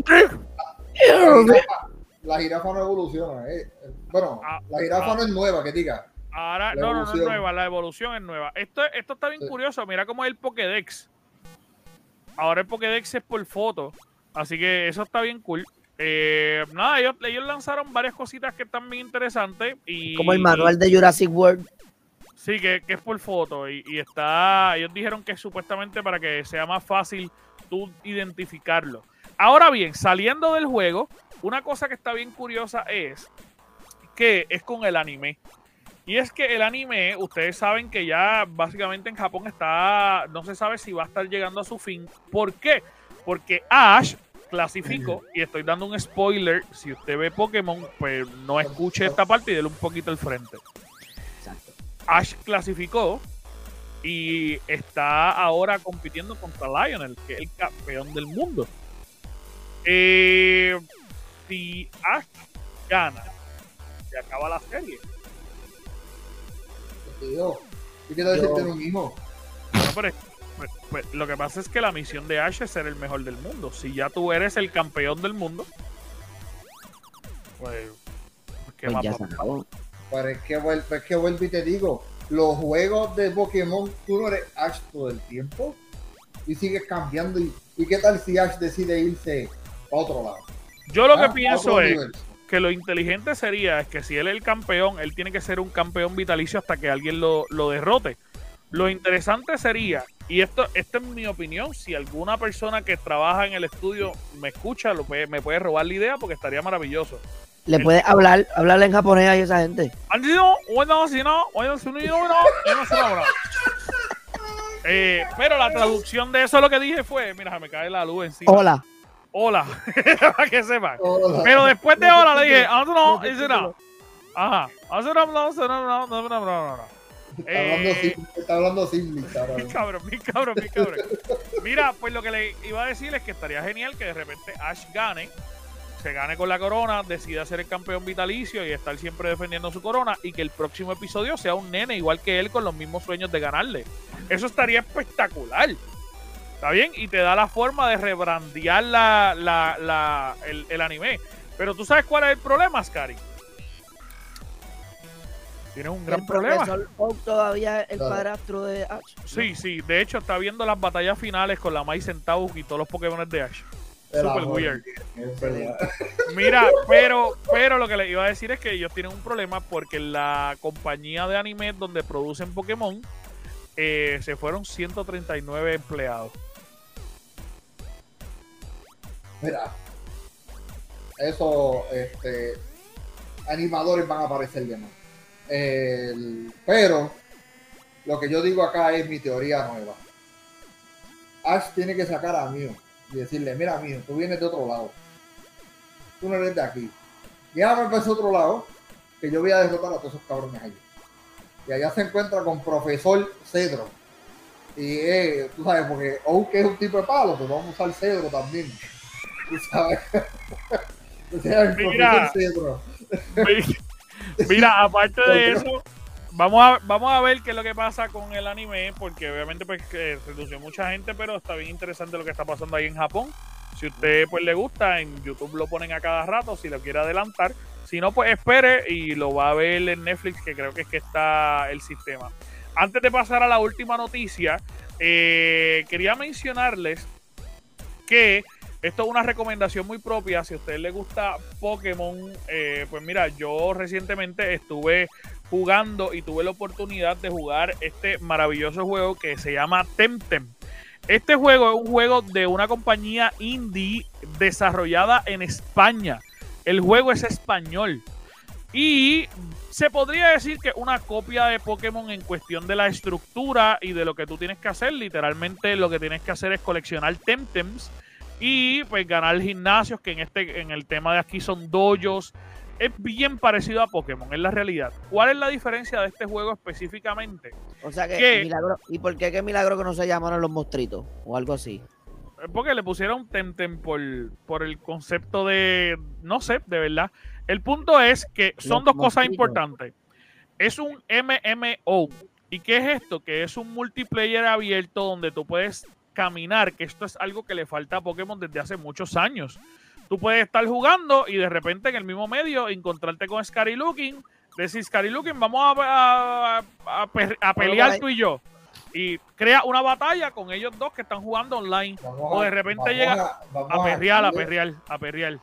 la jirafa no evoluciona. Eh. Bueno, ah, la jirafa ah, no es nueva, que diga. Ahora, no, no, no es nueva, la evolución es nueva. Esto, esto está bien sí. curioso, mira cómo es el Pokédex. Ahora el Pokédex es por foto, así que eso está bien cool. Eh, nada, ellos, ellos, lanzaron varias cositas que están bien interesantes. Y, Como el manual de Jurassic World. Sí, que, que es por foto. Y, y, está. Ellos dijeron que es supuestamente para que sea más fácil tú identificarlo. Ahora bien, saliendo del juego, una cosa que está bien curiosa es que es con el anime. Y es que el anime, ustedes saben que ya básicamente en Japón está. No se sabe si va a estar llegando a su fin. ¿Por qué? Porque Ash clasificó, y estoy dando un spoiler, si usted ve Pokémon, pues no escuche esta parte y déle un poquito al frente. Exacto. Ash clasificó y está ahora compitiendo contra Lionel, que es el campeón del mundo. Eh, si Ash gana, se acaba la serie. ¿Y qué tal si tiene un hijo? No, pero pues, pues, lo que pasa es que la misión de Ash es ser el mejor del mundo. Si ya tú eres el campeón del mundo, pues, ¿qué pues ya se acabó. Pero es que, vuelvo, es que vuelvo y te digo, los juegos de Pokémon, tú no eres Ash todo el tiempo y sigues cambiando. ¿Y, y qué tal si Ash decide irse a otro lado? Yo lo ah, que pienso es universo. que lo inteligente sería es que si él es el campeón, él tiene que ser un campeón vitalicio hasta que alguien lo, lo derrote. Lo interesante sería y esto, esta es mi opinión. Si alguna persona que trabaja en el estudio me escucha, lo me puede robar la idea porque estaría maravilloso. ¿Le puedes hablar, hablarle en japonés a esa gente? Bueno, si no, bueno, si no, no, no se lo Eh, pero la traducción de eso lo que dije fue, mira, me cae la luz encima. Hola. Hola, para que sepan. Pero después de hola le dije, ah, no, no, no. Ajá. No, no, no, no, no, no, no. Está hablando, Eh, sim- está hablando Simlish ahora Mi mismo. cabrón, mi cabrón, mi cabrón. Mira, pues lo que le iba a decir es que estaría genial que de repente Ash gane, se gane con la corona, decida ser el campeón vitalicio y estar siempre defendiendo su corona y que el próximo episodio sea un nene igual que él con los mismos sueños de ganarle. Eso estaría espectacular. ¿Está bien? Y te da la forma de rebrandear la, la, la- el, el anime. Pero tú sabes cuál es el problema, Scary. Tienes un gran el problema. todavía es el Claro. padrastro de Ash. Sí, sí. De hecho, está viendo las batallas finales con la Mai Centaur y todos los Pokémon de Ash. Super amor, weird. Mira, pero, pero lo que les iba a decir es que ellos tienen un problema porque la compañía de anime donde producen Pokémon eh, se fueron 139 empleados. Mira, eso, este, animadores van a aparecer de más. El- pero lo que yo digo acá es mi teoría nueva. Ash tiene que sacar a Mew y decirle, mira Mew, tú vienes de otro lado. Tú no eres de aquí. Llévame para ese otro lado, que yo voy a derrotar a todos esos cabrones allí. Y allá se encuentra con Profesor Cedro. Y eh, tú sabes, porque Oak es un tipo de palo, pero vamos a usar Cedro también. Tú sabes. O sea, el Mira. Profesor Cedro. Mira, aparte de eso, vamos a, vamos a ver qué es lo que pasa con el anime, porque obviamente pues que redució mucha gente, pero está bien interesante lo que está pasando ahí en Japón. Si usted pues le gusta, en YouTube lo ponen a cada rato, si lo quiere adelantar. Si no, pues espere y lo va a ver en Netflix, que creo que es que está el sistema. Antes de pasar a la última noticia, eh, quería mencionarles que esto es una recomendación muy propia. Si a usted le gusta Pokémon, eh, pues mira, yo recientemente estuve jugando y tuve la oportunidad de jugar este maravilloso juego que se llama Temtem. Este juego es un juego de una compañía indie desarrollada en España. El juego es español. Y se podría decir que una copia de Pokémon en cuestión de la estructura y de lo que tú tienes que hacer. Literalmente lo que tienes que hacer es coleccionar Temtems y pues ganar gimnasios, que en este en el tema de aquí son dojos. Es bien parecido a Pokémon, es la realidad. ¿Cuál es la diferencia de este juego específicamente? O sea que. ¿Y por qué qué milagro que no se llamaron los mostritos? O algo así. Es Porque le pusieron Temtem por, por el concepto de, no sé, de verdad. El punto es que son Los dos cosas importantes. Es un MMO. ¿Y qué es esto? Que es un multiplayer abierto donde tú puedes caminar, que esto es algo que le falta a Pokémon desde hace muchos años. Tú puedes estar jugando y de repente en el mismo medio encontrarte con Scary Looking, decir Scary Looking, vamos a, a- a pe- a pelear tú y yo. Y crea una batalla con ellos dos que están jugando online. Vamos O de repente llega a, A perrear, a perrear, a perrear.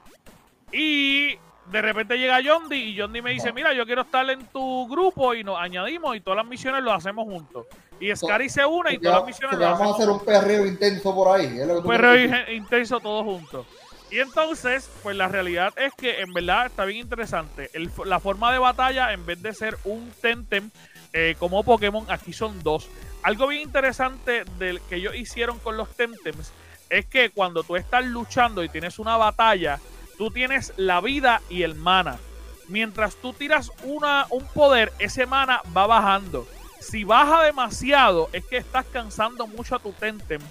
Y de repente llega Yondi y Yondi me dice, mira, yo quiero estar en tu grupo y nos añadimos y todas las misiones lo hacemos juntos. Y Scary se une y todas las misiones lo vamos a hacemos hacer un perreo intenso por ahí. un perreo intenso todos juntos. Y entonces, pues la realidad es que en verdad está bien interesante. El- la forma de batalla, en vez de ser un Tentem eh, como Pokémon, aquí son dos. Algo bien interesante del que ellos hicieron con los Temtems es que cuando tú estás luchando y tienes una batalla, tú tienes la vida y el mana. Mientras tú tiras una, un poder, ese mana va bajando. Si baja demasiado, es que estás cansando mucho a tu Tentem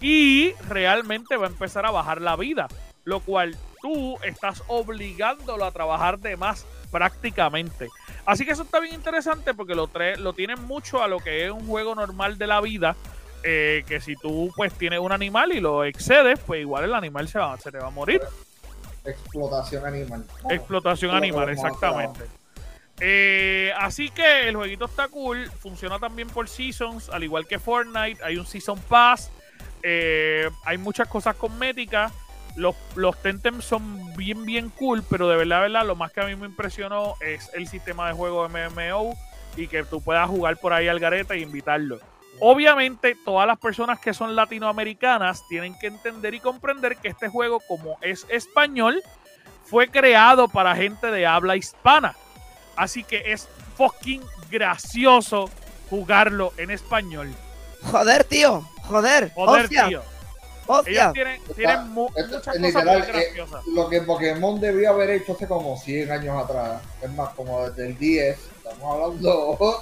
y realmente va a empezar a bajar la vida, lo cual tú estás obligándolo a trabajar de más prácticamente. Así que eso está bien interesante porque lo, lo tienen mucho a lo que es un juego normal de la vida, eh, que si tú pues tienes un animal y lo excedes, pues igual el animal se, se te va a morir. Explotación animal. Explotación animal, exactamente. Eh, así que el jueguito está cool. Funciona también por seasons, al igual que Fortnite. Hay un season pass. eh, hay muchas cosas cosméticas. Los, los Temtem son bien, bien cool, pero de verdad, verdad, lo más que a mí me impresionó es el sistema de juego MMO y que tú puedas jugar por ahí al garete e invitarlo. Obviamente, todas las personas que son latinoamericanas tienen que entender y comprender que este juego, como es español, fue creado para gente de habla hispana. Así que es fucking gracioso jugarlo en español. Joder, tío. Joder. Joder, hostia. tío. Ellos tienen, tienen muchas cosas literal, eh, lo que Pokémon debió haber hecho hace como 100 años atrás. Es más, como desde el 10. Estamos hablando.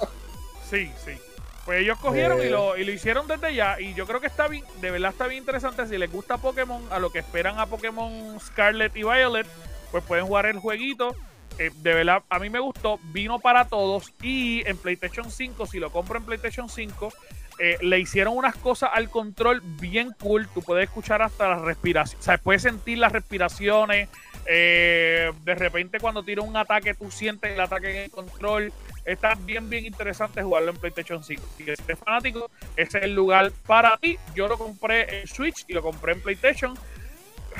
sí, sí. Pues ellos cogieron y, eh. lo, y lo hicieron desde ya. Y yo creo que está bien, de verdad está bien interesante. Si les gusta Pokémon, a lo que esperan a Pokémon Scarlet y Violet, pues pueden jugar el jueguito. Eh, de verdad, a mí me gustó. Vino para todos. Y en PlayStation 5, si lo compro en PlayStation 5, eh, le hicieron unas cosas al control bien cool. Tú puedes escuchar hasta las respiraciones. O sea, puedes sentir las respiraciones. de repente, cuando tira un ataque, tú sientes el ataque en el control está bien, bien interesante jugarlo en PlayStation 5. Si eres fanático, ese es el lugar para ti. Yo lo compré en Switch y lo compré en PlayStation.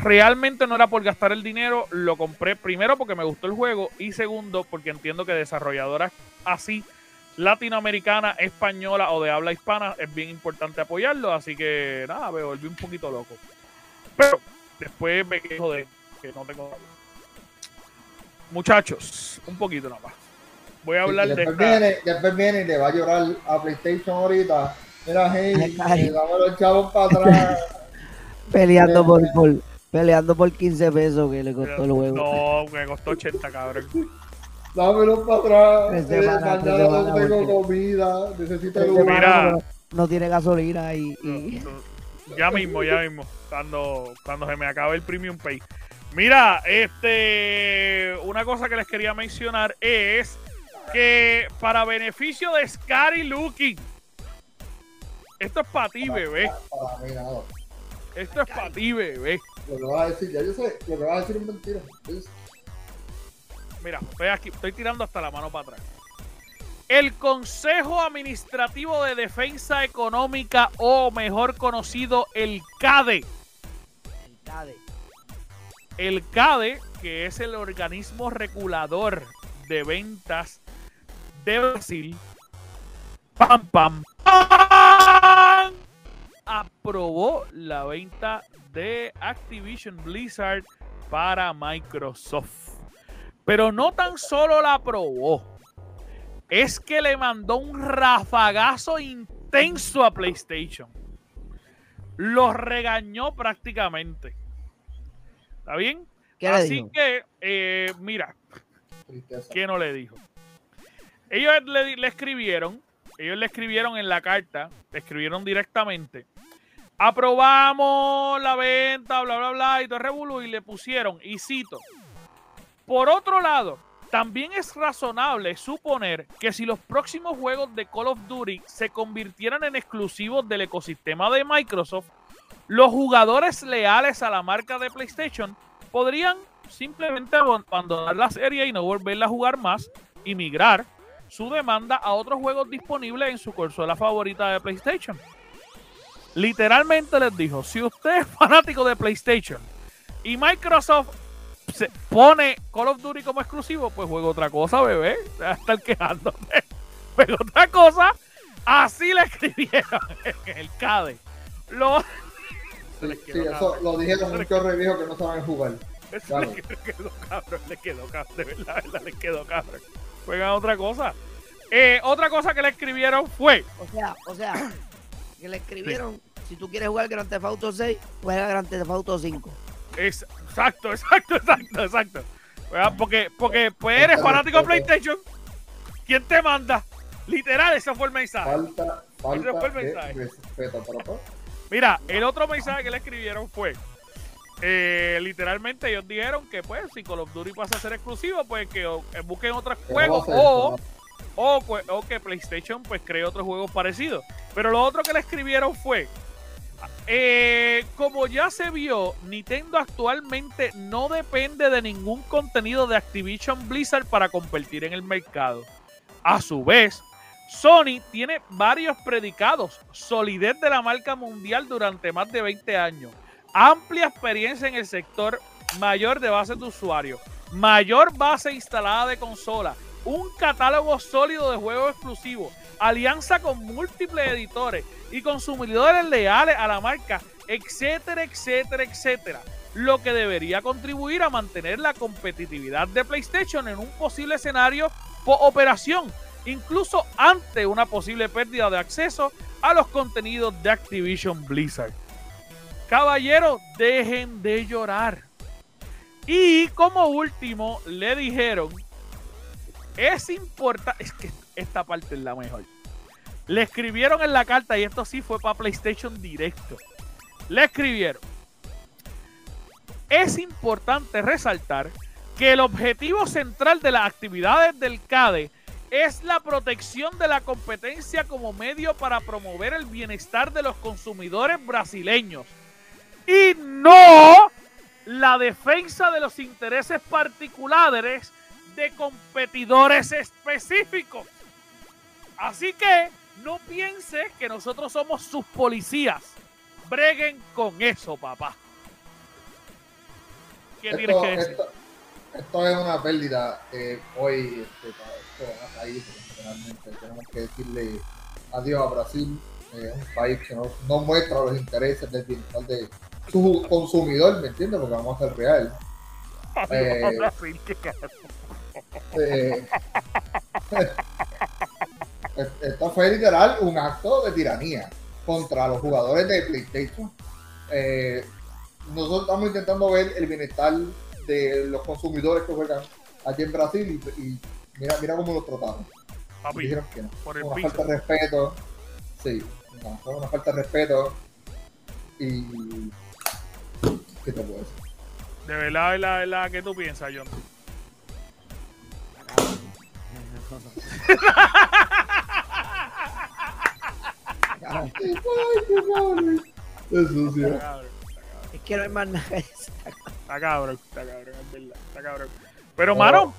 Realmente no era por gastar el dinero, lo compré primero porque me gustó el juego y segundo porque entiendo que desarrolladoras así, latinoamericana, española o de habla hispana, es bien importante apoyarlo. Así que nada, me volví un poquito loco. Pero después me quejo de que no tengo. Muchachos, un poquito nada más voy a hablar después de. Viene, después viene y le va a llorar a PlayStation ahorita. Mira, hey, dame los chavos para atrás. peleando por, por, peleando por 15 pesos que le costó el juego. No, me costó 80, cabrón. Dámelos para atrás. Eh, mañana no tengo comida. Necesito el Mira, no, tiene gasolina y. y... ya mismo, ya mismo. Cuando, cuando se me acabe el Premium Pay. Mira, este. Una cosa que les quería mencionar es que para beneficio de Scary Lucky. Esto es para ti, bebé. Esto es para ti, bebé. Lo que vas a decir, ya yo sé, lo que vas a decir es mentira. Mira, estoy aquí, estoy tirando hasta la mano para atrás. El Consejo Administrativo de Defensa Económica, o mejor conocido, el CADE. El CADE. El CADE, que es el organismo regulador de ventas de Brasil, pam, pam, pam, aprobó la venta de Activision Blizzard para Microsoft. Pero no tan solo la aprobó, es que le mandó un rafagazo intenso a PlayStation. Los regañó prácticamente. ¿Está bien? Así que, eh, mira, ¿qué no le dijo? Ellos le, escribieron, ellos le escribieron en la carta, le escribieron directamente. Aprobamos la venta, bla, bla, bla, y todo revolú, y le pusieron, y cito. Por otro lado, también es razonable suponer que si los próximos juegos de Call of Duty se convirtieran en exclusivos del ecosistema de Microsoft, los jugadores leales a la marca de PlayStation podrían simplemente abandonar la serie y no volverla a jugar más y migrar su demanda a otros juegos disponibles en su consola favorita de PlayStation. Literalmente les dijo, si usted es fanático de PlayStation y Microsoft se pone Call of Duty como exclusivo, pues juega otra cosa, bebé. Hasta el quejándome. Juega otra cosa. Así le escribieron en el CADE. Lo... Sí, eso lo dijeron muchos revivos que no saben jugar. Eso le quedó cabrón, le quedó cabrón, de verdad, verdad, le quedó cabrón juegan otra cosa. Eh, otra cosa que le escribieron fue. O sea, o sea, que le escribieron, si tú quieres jugar Grand Theft Auto 6, juega Grand Theft Auto 5. exacto, exacto, exacto, exacto. Porque, porque pues eres fanático de PlayStation. ¿Quién te manda? Literal, ese fue el mensaje. Falta, falta ese fue el mensaje. Mira, el otro mensaje que le escribieron fue. Eh, literalmente ellos dijeron que pues si Call of Duty pasa a ser exclusivo, pues que eh, busquen otros juegos o, o, que PlayStation pues cree otros juegos parecidos. Pero lo otro que le escribieron fue, eh, como ya se vio, Nintendo actualmente no depende de ningún contenido de Activision Blizzard para competir en el mercado. A su vez, Sony tiene varios predicados, solidez de la marca mundial durante más de 20 años amplia experiencia en el sector, mayor de base de usuario, mayor base instalada de consola, un catálogo sólido de juegos exclusivos, alianza con múltiples editores y consumidores leales a la marca, etcétera, etcétera, etcétera. Lo que debería contribuir a mantener la competitividad de PlayStation en un posible escenario por operación, incluso ante una posible pérdida de acceso a los contenidos de Activision Blizzard. Caballero, dejen de llorar. Y como último, le dijeron, es importante, es que esta parte es la mejor. Le escribieron en la carta, y esto sí fue para PlayStation directo. Le escribieron, es importante resaltar que el objetivo central de las actividades del CADE es la protección de la competencia como medio para promover el bienestar de los consumidores brasileños y no la defensa de los intereses particulares de competidores específicos. Así que no piense que nosotros somos sus policías. Breguen con eso, papá. ¿Qué tienes que decir? Esto, es una pérdida hoy este, esto va a caer internacionalmente. Tenemos que decirle adiós a Brasil, eh, un país que no, no, muestra los intereses del bienestar de su consumidor, ¿me entiendes? Porque vamos a ser real. Eh, eh, esto fue literal un acto de tiranía contra los jugadores de PlayStation. Eh, nosotros estamos intentando ver el bienestar de los consumidores que juegan aquí en Brasil y, mira, mira cómo los trataron. Dijeron que no. una falta de respeto. Sí, no, una falta de respeto. Y. ¿Qué te puedo decir? De verdad, de verdad, de verdad, ¿qué tú piensas, John? Ay, qué cabrón. Es sucio. Es que no hay más nada. Está cabrón, está cabrón, es verdad, está cabrón. Pero, mano.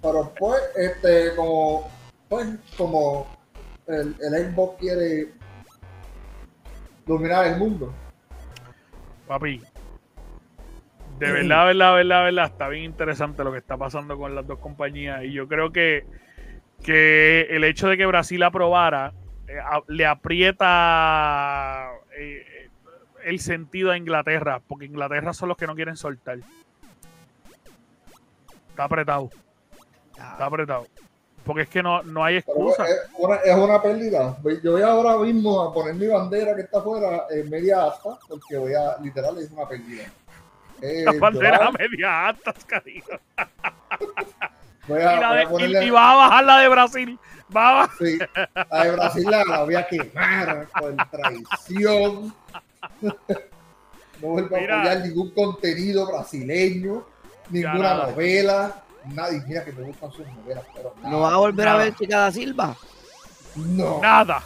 Pero pues, este, como, pues, como el, el Xbox quiere dominar el mundo. Papi, de verdad, verdad, verdad, verdad, está bien interesante lo que está pasando con las dos compañías. Y yo creo que, que el hecho de que Brasil aprobara eh, le aprieta eh, el sentido a Inglaterra, porque Inglaterra son los que no quieren soltar. Está apretado. Está apretado. Porque es que no, no hay excusa. Es una, es una, pérdida. Yo voy ahora mismo a poner mi bandera que está afuera en media asta, porque voy a, literal, es una pérdida. Eh, la bandera media asta, cariño. Voy a, y, la de, ponerle... y, vas a bajar la de Brasil. Va a... Sí, la de Brasil la, voy a quemar por traición. No vuelvo a apoyar ningún contenido brasileño, ninguna novela. Nadie, mira que me gustan sus novelas, pero ¿No va a volver a ver Chica da Silva? No. Nada.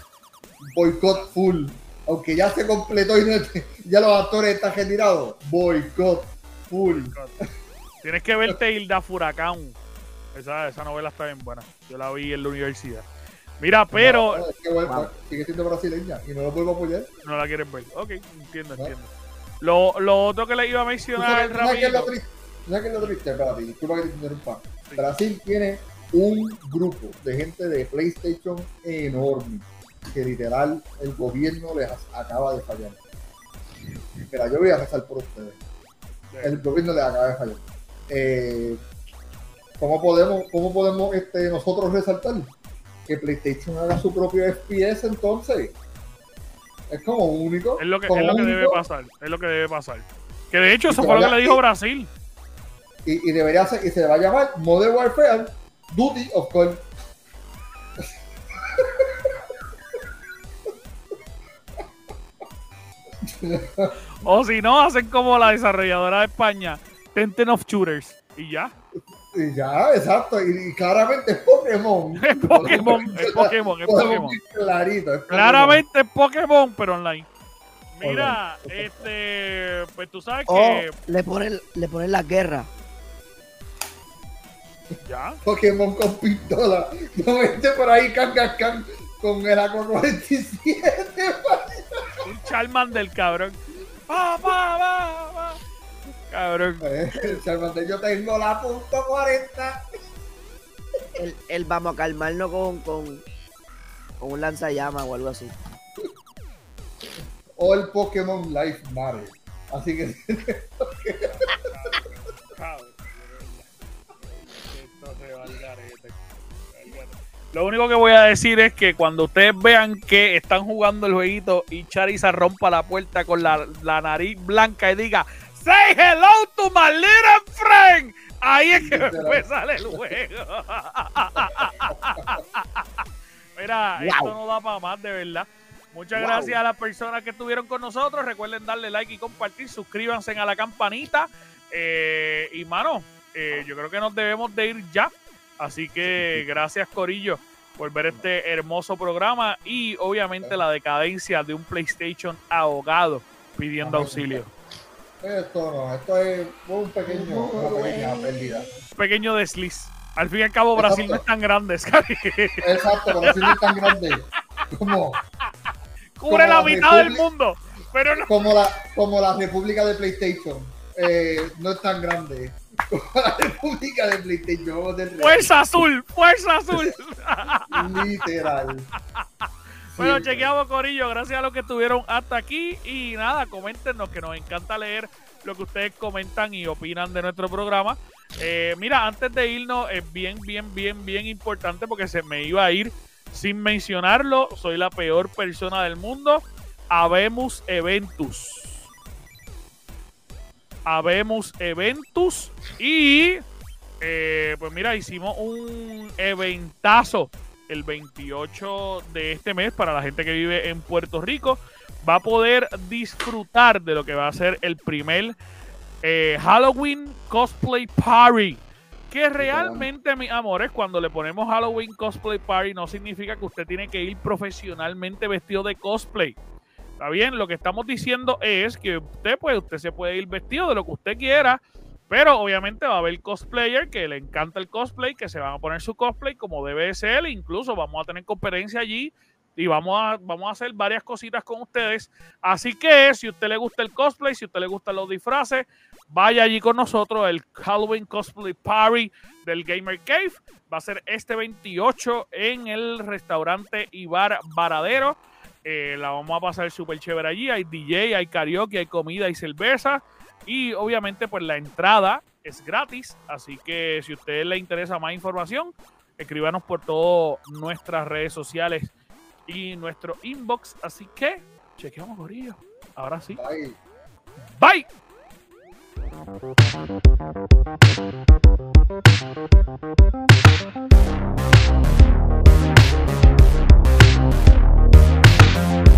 Boycott full. Aunque ya se completó y ya los actores están retirados. Boycott full. Tienes que verte Hilda Furacán. Esa, esa novela está bien buena. Yo la vi en la universidad. Mira, pero. es que bueno, sigue siendo brasileña y no lo puedo apoyar. No la quieres ver. Ok, entiendo, entiendo. Lo, lo, otro que le iba a mencionar. ¿Sabes, ¿sabes qué es lo triste? ¿Sabes qué es lo triste? Espérate, disculpa que te interrumpa. Sí. Brasil tiene un grupo de gente de PlayStation enorme que literal el gobierno les acaba de fallar. Mira, yo voy a rezar por ustedes. El gobierno les acaba de fallar. Eh, ¿Cómo podemos, cómo podemos este, nosotros resaltar? Que PlayStation haga su propio FPS entonces. Es como único. Es lo que, es lo que debe pasar. Es lo que debe pasar. Que de hecho, eso fue lo que le dijo Brasil. Y, y, debería ser, y se va a llamar Modern Warfare Duty of Call. o si no, hacen como la desarrolladora de España, Tenten of Shooters. Y ya. Y ya, exacto. Y, claramente es Pokémon. Es Pokémon, es Pokémon, es Pokémon. Clarito, es Claramente es Pokémon, pero online. Mira, este, pues tú sabes que. le ponen, le ponen la guerra. ¿Ya? Pokémon con pistola. No vete por ahí, can, can, con el AK-47. Un Charmander, cabrón. ¡Va, va, va, va! Cabrón. Charmander, yo tengo la punto 40. Él, vamos a calmarnos con, con, con un lanzallamas o algo así. O el Pokémon Life Matter. Así que. Lo único que voy a decir es que cuando ustedes vean que están jugando el jueguito y Charizard rompa la puerta con la, la nariz blanca y diga Say hello to my little friend. Ahí es que me sale el juego. Mira, esto no da para más, de verdad. Muchas gracias a las personas que estuvieron con nosotros. Recuerden darle like y compartir. Suscríbanse a la campanita. Eh, y mano, eh, yo creo que nos debemos de ir ya. Así que gracias Corillo por ver este hermoso programa y obviamente la decadencia de un PlayStation ahogado pidiendo auxilio. Esto no, esto es un pequeño, una pequeña pérdida. Pequeño desliz. Al fin y al cabo, Brasil no es tan grande. Exacto, Brasil no es tan grande. Como, Cubre la, mitad del mundo. Pero no. como, la, como la República de PlayStation. Eh, no es tan grande. La República de PlayStation. Fuerza azul, fuerza azul. Literal. Bueno, chequeamos, Corillo. Gracias a los que estuvieron hasta aquí. Y nada, coméntenos que nos encanta leer lo que ustedes comentan y opinan de nuestro programa. Eh, mira, antes de irnos, es bien, bien, bien, bien importante porque se me iba a ir sin mencionarlo. Soy la peor persona del mundo. Habemos Eventus. Habemos Eventus. Y eh, pues mira, hicimos un eventazo el 28 de este mes para la gente que vive en Puerto Rico. Va a poder disfrutar de lo que va a ser el primer eh, Halloween Cosplay Party. Que realmente, mis amores, cuando le ponemos Halloween Cosplay Party, no significa que usted tiene que ir profesionalmente vestido de cosplay. ¿Está bien? Lo que estamos diciendo es que usted, pues, usted se puede ir vestido de lo que usted quiera pero obviamente va a haber cosplayer que le encanta el cosplay, que se van a poner su cosplay como debe ser. Incluso vamos a tener conferencia allí y vamos a, vamos a hacer varias cositas con ustedes. Así que si a usted le gusta el cosplay, si usted le gustan los disfraces, vaya allí con nosotros. El Halloween Cosplay Party del Gamer Cave va a ser este 28 en el restaurante Ibar Varadero. Eh, la vamos a pasar súper chévere allí. Hay DJ, hay karaoke, hay comida y cerveza. Y obviamente, pues la entrada es gratis. Así que si a usted le interesa más información, escríbanos por todas nuestras redes sociales y nuestro inbox. Así que, chequeamos, Gorillo. Ahora sí. Bye. Bye. Bye.